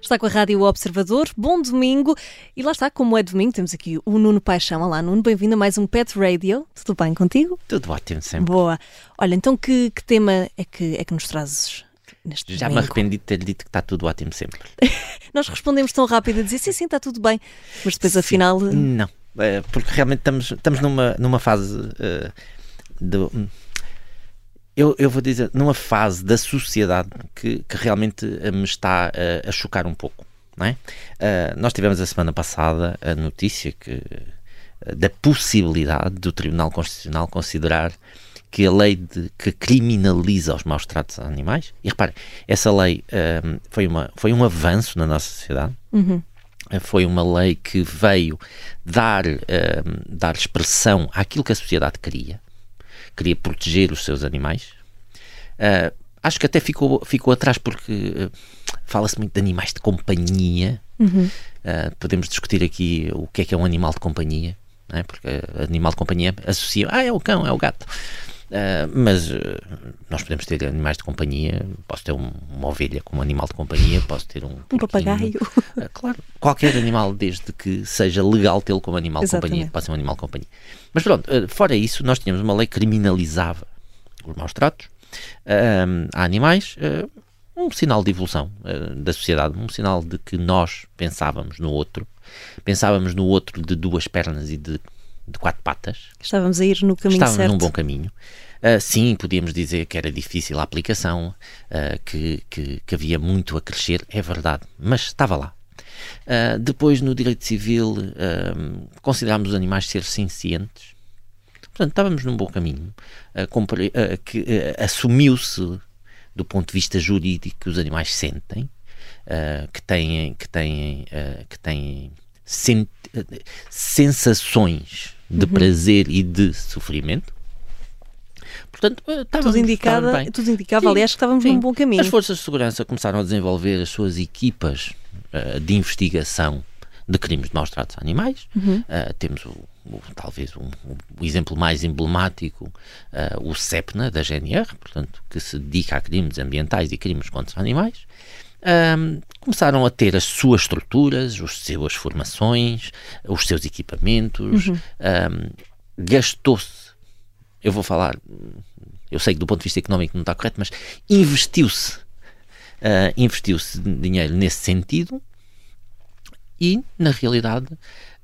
Está com a Rádio Observador. Bom domingo. E lá está, como é domingo, temos aqui o Nuno Paixão. Olá, Nuno, bem-vindo a mais um Pet Radio. Tudo bem contigo? Tudo ótimo, sempre. Boa. Olha, então que, que tema é que, é que nos trazes neste Já domingo? me arrependi de ter dito que está tudo ótimo sempre. Nós respondemos tão rápido a dizer sim, sim, está tudo bem. Mas depois, afinal. Não, eh, porque realmente estamos, estamos numa, numa fase eh, de. Eu, eu vou dizer, numa fase da sociedade que, que realmente eh, me está eh, a chocar um pouco. Não é? Eh, nós tivemos a semana passada a notícia que, eh, da possibilidade do Tribunal Constitucional considerar que a lei de, que criminaliza os maus tratos a animais, e repare, essa lei foi, uma, foi um avanço na nossa sociedade, Uhum. Foi uma lei que veio dar, eh, dar expressão àquilo que a sociedade queria, queria proteger os seus animais. Eh, acho que até ficou, ficou atrás porque eh, fala-se muito de animais de companhia. Uhum. Podemos discutir aqui o que é que é um animal de companhia, é? porque animal de companhia associa, ah, é o cão, é o gato. Uh, mas uh, nós podemos ter animais de companhia. Posso ter um- uma ovelha como animal de companhia, posso ter um, Um papagaio. Uh, claro, qualquer animal, desde que seja legal tê-lo como animal de companhia, pode ser um animal de companhia. Mas pronto, fora isso, nós tínhamos uma lei que criminalizava os maus tratos a animais. um sinal de evolução da sociedade, um sinal de que nós pensávamos no outro, pensávamos no outro de duas pernas e de, de quatro patas, Estávamos a ir no caminho Estávamos certo. num bom caminho. Ah, sim, podíamos dizer que era difícil a aplicação, ah, que, que, que havia muito a crescer, é verdade, mas estava lá. Ah, depois, no direito civil, considerámos os animais seres sencientes. Portanto, estávamos num bom caminho. Assumiu-se, do ponto de vista jurídico, que os animais sentem, que têm, que têm, que têm sen- sensações de prazer e de sofrimento. Portanto, eh, estávamos, Tudo, indicada, estávamos bem. tudo indicava, Sim, aliás, que estávamos sim. num bom caminho. As forças de segurança começaram a desenvolver as suas equipas eh, de investigação de crimes de maus tratos a animais. Uhum. Eh, temos o, o- talvez um- o exemplo mais emblemático, eh, o CEPNA da GNR, portanto, que se dedica a crimes ambientais e crimes contra animais. Ahm, começaram a ter as suas estruturas, as suas formações, os seus equipamentos. Ahm, Gastou-se, eu vou falar, eu sei que do ponto de vista económico não está correto, mas investiu-se ah, investiu-se dinheiro nesse sentido e, na realidade,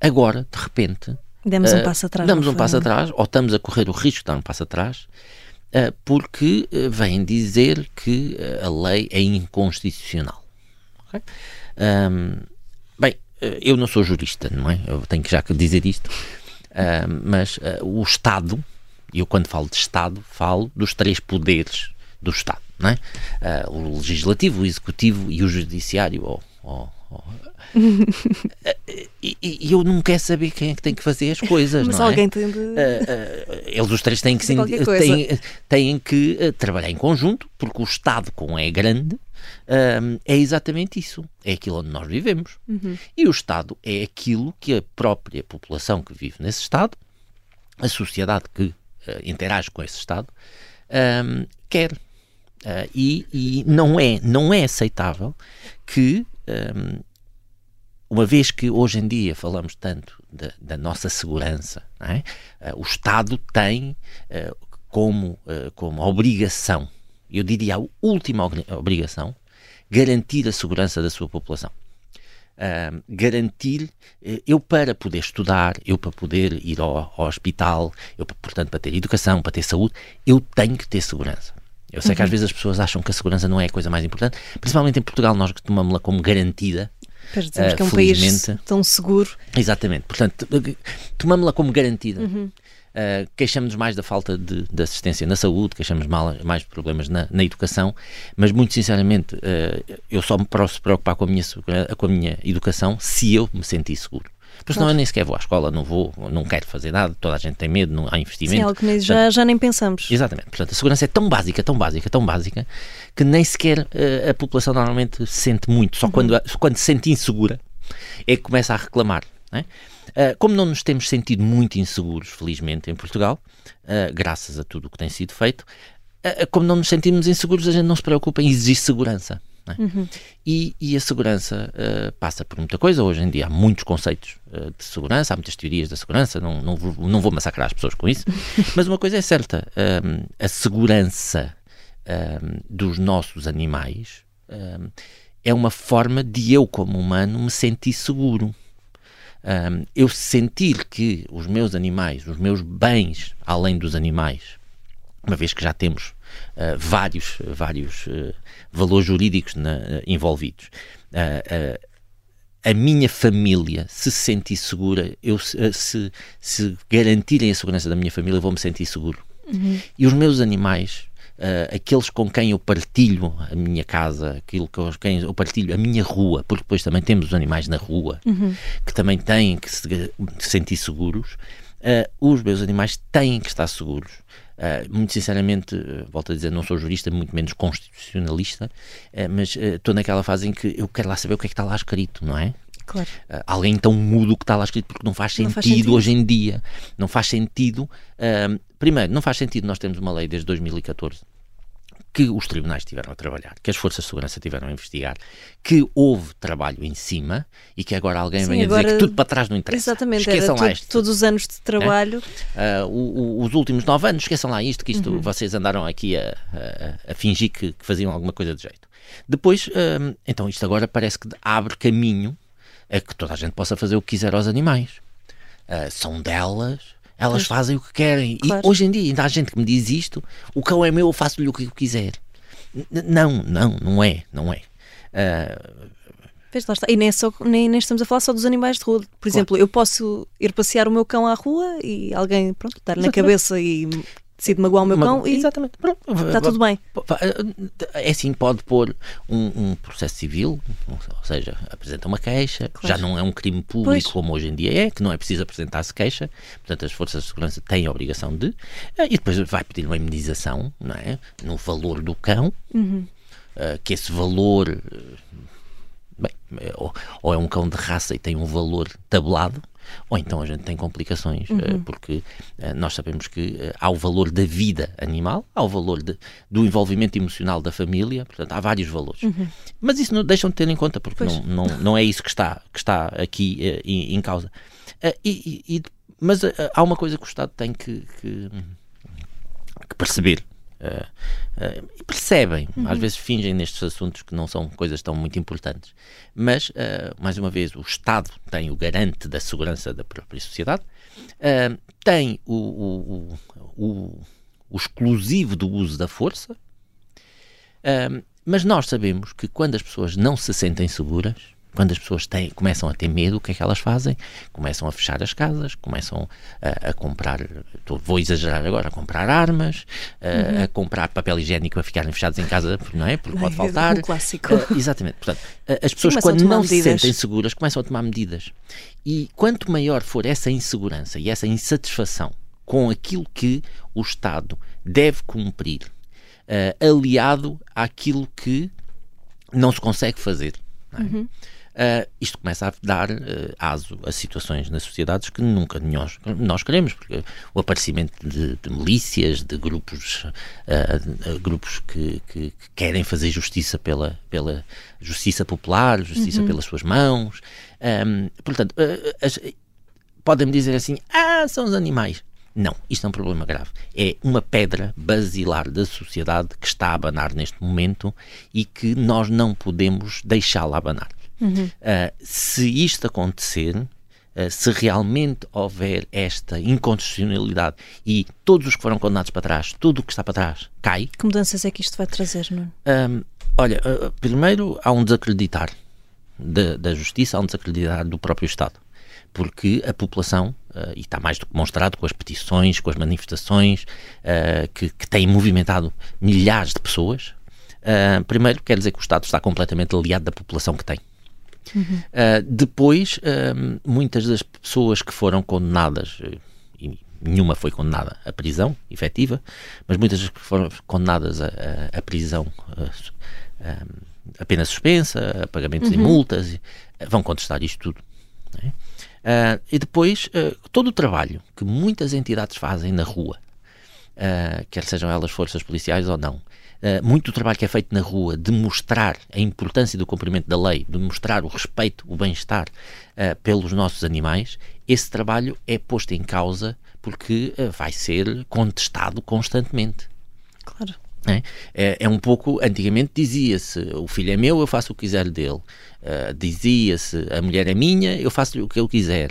agora, de repente, Demos um ah, passo atrás. damos um passo atrás, ou estamos a correr o risco de dar um passo atrás, porque ah, vêm dizer que ah, a lei é inconstitucional. Ok? Ahm, bem, ah, eu não sou jurista, não é? Eu tenho que já dizer isto, mas ah, o Estado, e eu quando falo de Estado, falo dos três poderes do Estado, não é? Ah, o Legislativo, o Executivo e o Judiciário, ou- ou- ou- e, e eu não quero saber quem é que tem que fazer as coisas, Mas não é? alguém tem de. Ah, ah, eles os três têm que, se- têm, têm que ah, trabalhar em conjunto, porque o Estado, como é grande, é exatamente isso. É aquilo onde nós vivemos. Uhum. E o Estado é aquilo que a própria população que vive nesse Estado, a sociedade que interage com esse Estado, quer. E e não, é, não é aceitável que uma vez que hoje em dia falamos tanto da, da nossa segurança, é? Eh, o Estado tem eh, como, eh, como obrigação, eu diria a última obri- obrigação, garantir a segurança da sua população. Ah, garantir, eu para poder estudar, eu para poder ir ao, ao hospital, eu pa- portanto para ter educação, para ter saúde, eu tenho que ter segurança. Eu sei que às vezes as pessoas acham que a segurança não é a coisa mais importante, principalmente em Portugal nós tomamos-la como garantida, Pois dizemos ah, que é um país felizmente- tão seguro. Exatamente, portanto, tomamos-la como garantida. Uhum. Uh, queixamos-nos mais da falta de, de assistência na saúde, queixamos mal, mais de problemas na, na educação, mas muito sinceramente, uh, eu só me posso preocupar com a, minha, com a minha educação se eu me sentir seguro. Porque senão eu nem sequer vou à escola, não vou, não quero fazer nada, toda a gente tem medo, não há Sim, investimento. algo que já, já nem pensamos. Exatamente. Portanto, a segurança é tão básica, tão básica, tão básica, que nem sequer eh, a população normalmente sente muito. Só quando, só quando se sente insegura é que começa a reclamar. não é? Uh, como não nos temos sentido muito inseguros, felizmente, em Portugal, uh, graças a tudo o que tem sido feito, uh, como não nos sentimos inseguros, a gente não se preocupa em exigir segurança. É? Uhum. E, e, a segurança uh, passa por muita coisa. Hoje em dia há muitos conceitos uh, de segurança, há muitas teorias da segurança, não, não, vou, não vou massacrar as pessoas com isso. Mas uma coisa é certa: um, a segurança um, dos nossos animais um, é uma forma de eu, como humano, me sentir seguro. eu sentir que os meus animais, os meus bens, além dos animais, uma vez que já temos uh, vários, vários uh, valores jurídicos na, uh, envolvidos. a minha família se sentir segura, eu, se, se garantirem a segurança da minha família, eu vou me sentir seguro. Uhum. E os meus animais, Uh, aqueles com quem eu partilho a minha casa, aquilo com quem eu partilho a minha rua, porque depois também temos os animais na rua uhum. que também têm que se sentir seguros. Uh, os meus animais têm que estar seguros. Uh, muito sinceramente, uh, volto a dizer, não sou jurista, muito menos constitucionalista, mas estou naquela fase em que eu quero lá saber o que é que está lá escrito, não é? Claro. alguém então muda o que está lá escrito porque não faz sentido, não faz sentido. hoje em dia. Não faz sentido. primeiro, não faz sentido nós temos uma lei desde 2014 que os tribunais tiveram a trabalhar, que as forças de segurança tiveram a investigar, que houve trabalho em cima e que agora alguém Sim, venha agora... dizer que tudo para trás não interessa. Exatamente, esqueçam lá isto. todos os anos de trabalho. É? Uh, o, o, os últimos nove anos, esqueçam lá isto, que isto uhum. vocês andaram aqui a, a, a fingir que, que, faziam alguma coisa de jeito. Depois, uh, então isto agora parece que abre caminho a que toda a gente possa fazer o que quiser aos animais. Uh, são delas, elas pois. fazem o que querem. Claro. E hoje em dia ainda há gente que me diz isto: o cão é meu, eu faço-lhe o que eu quiser. N não, não, não é, não é. Uh, Pois lá está. E nem, é só, nem, nem, estamos a falar só dos animais de rua. Por claro. exemplo, eu posso ir passear o meu cão à rua e alguém, pronto, dar na cabeça e decide magoar o meu cão e Exatamente. está tudo bem. É assim, pode pôr um, um, processo civil, ou seja, apresenta uma queixa, claro. já não é um crime público pois. como hoje em dia é, que não é preciso apresentar-se queixa, portanto as forças de segurança têm a obrigação de, eh, e depois vai pedir uma indenização, não é? No valor do cão, uhum. uh, que esse valor, eh, bem, ou, ou é um cão de raça e tem um valor tabulado, ou então a gente tem complicações, uhum. Eh, porque eh, nós sabemos que eh, há o valor da vida animal, há o valor de, do envolvimento emocional da família, portanto, há vários valores. Uhum. Mas isso não deixam de ter em conta, porque não, não, não é isso que está, que está aqui em, em causa. E, e, mas há uma coisa que o Estado tem que, que, que perceber Uh, uh, percebem, uhum. às vezes fingem nestes assuntos que não são coisas tão muito importantes. Mas, uh, mais uma vez, o Estado tem o garante da segurança da própria sociedade, tem o, o, o, o, exclusivo do uso da força, mas nós sabemos que quando as pessoas não se sentem seguras, quando as pessoas têm, começam a ter medo, o que é que elas fazem? Começam a fechar as casas, começam a, a comprar, vou exagerar agora, a comprar armas, a, uhum. a, comprar papel higiênico a ficarem fechados em casa, não é? Porque pode faltar. Um clássico. Uh, exatamente. Portanto, as pessoas, Sim, quando não medidas. se sentem seguras, começam a tomar medidas. E quanto maior for essa insegurança e essa insatisfação com aquilo que o Estado deve cumprir, uh, aliado àquilo que não se consegue fazer. É? Uhum. Uh, isto começa a dar uh, aso a situações nas sociedades que nunca nós, nós queremos, porque o aparecimento de, de milícias, de grupos, uh, grupos que, que, que, querem fazer justiça pela, pela justiça popular, justiça uhum. pelas suas mãos. Um, portanto, podem-me dizer assim: ah, são os animais. Não, isto é um problema grave. É uma pedra basilar da sociedade que está a abanar neste momento e que nós não podemos deixá-la abanar. Uhum. Uh, se isto acontecer, uh, se realmente houver esta inconstitucionalidade e todos os que foram condenados para trás, tudo o que está para trás cai. Que mudanças é que isto vai trazer, não um, Olha, uh, primeiro há um desacreditar da, da justiça, há um desacreditar do próprio Estado porque a população, uh, e está mais do que demonstrado com as petições, com as manifestações uh, que, que têm movimentado milhares de pessoas, uh, primeiro quer dizer que o Estado está completamente aliado da população que tem. Uhum. Uh, depois, uh, muitas das pessoas que foram condenadas, uh, e nenhuma foi condenada à prisão efetiva, mas muitas das que foram condenadas à, prisão apenas suspensa, a pagamentos uhum. de multas, vão contestar isto tudo. É? Uh, e depois, uh, todo o trabalho que muitas entidades fazem na rua, uh, quer sejam elas forças policiais ou não, muito do trabalho que é feito na rua de mostrar a importância do cumprimento da lei, de mostrar o respeito, o bem-estar pelos nossos animais, esse trabalho é posto em causa porque vai ser contestado constantemente. Claro. É, é, é, um pouco, antigamente dizia-se, o filho é meu, eu faço o que quiser dele. Uh, dizia-se, a mulher é minha, eu faço o que eu quiser.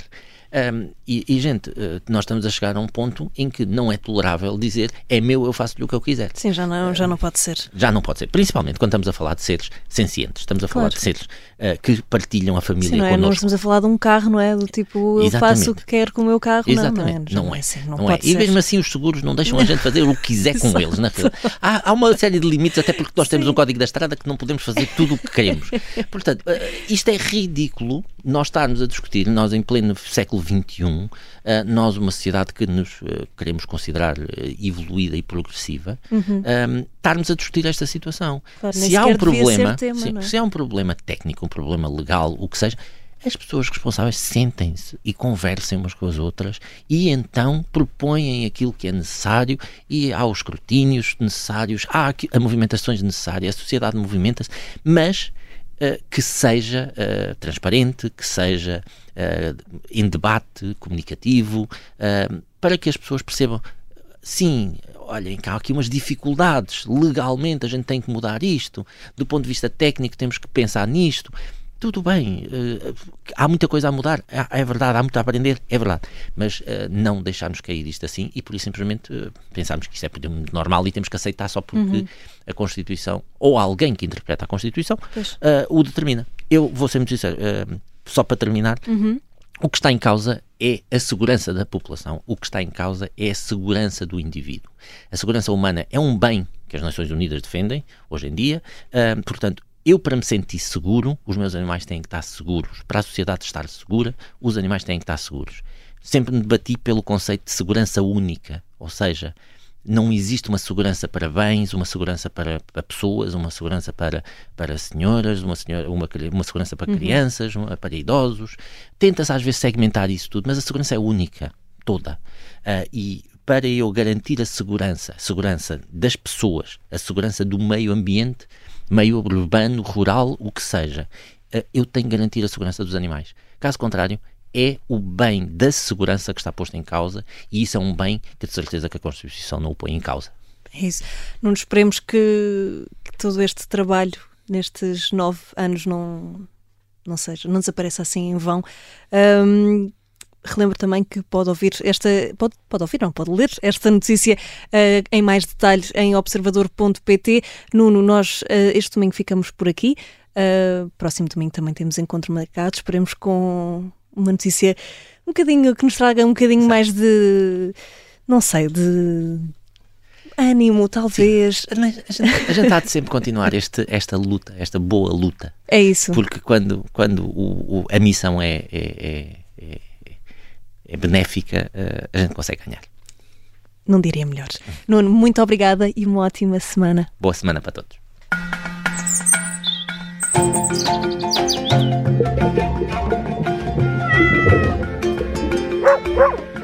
Um, e, e, gente, uh, nós estamos a chegar a um ponto em que não é tolerável dizer é meu, eu faço-lhe o que eu quiser. Sim, já não, já não pode ser. Já não pode ser. Principalmente quando estamos a falar de seres sencientes. Estamos a falar claro. de seres uh, que partilham a família Sim, não é? Nós estamos a falar de um carro, não é? Do tipo, eu Exatamente. faço o que quero com o meu carro. Exatamente. Não, não é. Não é. Assim, não, não é. E mesmo assim os seguros não deixam a gente fazer o que quiser com eles, na realidade. Há, há, uma série de limites, até porque nós temos Sim. um código da estrada que não podemos fazer tudo o que queremos. Portanto, uh, isto é ridículo nós estarmos a discutir, nós em pleno século XXI, uh, nós, uma sociedade que nos uh, queremos considerar uh, evoluída e progressiva, uhum. um, estarmos a discutir esta situação. Claro, se há um problema, tema, sim, é? se há um problema técnico, um problema legal, o que seja, as pessoas responsáveis sentem-se e conversem umas com as outras e então propõem aquilo que é necessário e há os escrutínios necessários, há a movimentações necessárias, a sociedade movimenta-se, mas uh, que seja uh, transparente, que seja uh, em debate comunicativo, para que as pessoas percebam, sim, olhem, há aqui umas dificuldades, legalmente a gente tem que mudar isto, do ponto de vista técnico temos que pensar nisto, tudo bem, uh, há muita coisa a mudar, é, é, verdade, há muito a aprender, é verdade, mas uh, não deixarmos cair isto assim e por isso simplesmente uh, pensarmos que isto é normal e temos que aceitar só porque uhum. a Constituição ou alguém que interpreta a Constituição o determina. Eu vou ser muito sincero, só para terminar, uhum. o que está em causa é a segurança da população, o que está em causa é a segurança do indivíduo. A segurança humana é um bem que as Nações Unidas defendem hoje em dia, portanto, eu, para me sentir seguro, os meus animais têm que estar seguros. Para a sociedade estar segura, os animais têm que estar seguros. Sempre me debati pelo conceito de segurança única, ou seja, não existe uma segurança para bens, uma segurança para, para pessoas, uma segurança para, para senhoras, uma, senhora, uma, uma segurança para uhum. crianças, uma, para idosos. Tenta-se às vezes segmentar isso tudo, mas a segurança é única, toda. Uh, e para eu garantir a segurança, a segurança das pessoas, a segurança do meio ambiente, meio urbano, rural, o que seja, eh, eu tenho que garantir a segurança dos animais. Caso contrário, é o bem da segurança que está posto em causa e isso é um bem que de certeza que a Constituição não o põe em causa. É isso. Não nos esperemos que, que todo este trabalho nestes nove anos não, não seja, não desapareça assim em vão. Um, relembro também que pode ouvir esta, pode, pode ouvir, não, pode ler esta notícia uh, em mais detalhes em observador.pt. Nuno, nós uh, este domingo ficamos por aqui. Uh, próximo domingo também temos encontro marcado. Esperemos com uma notícia um bocadinho que nos traga um bocadinho Sim. mais de, não sei, de ânimo, talvez. A gente, a gente há de sempre continuar este, esta luta, esta boa luta. É isso. Porque quando, quando o, o, a missão é, é, é, é é benéfica, uh, a gente consegue ganhar. Não diria melhor. Nuno, muito obrigada e uma ótima semana. Boa semana para todos. Woo!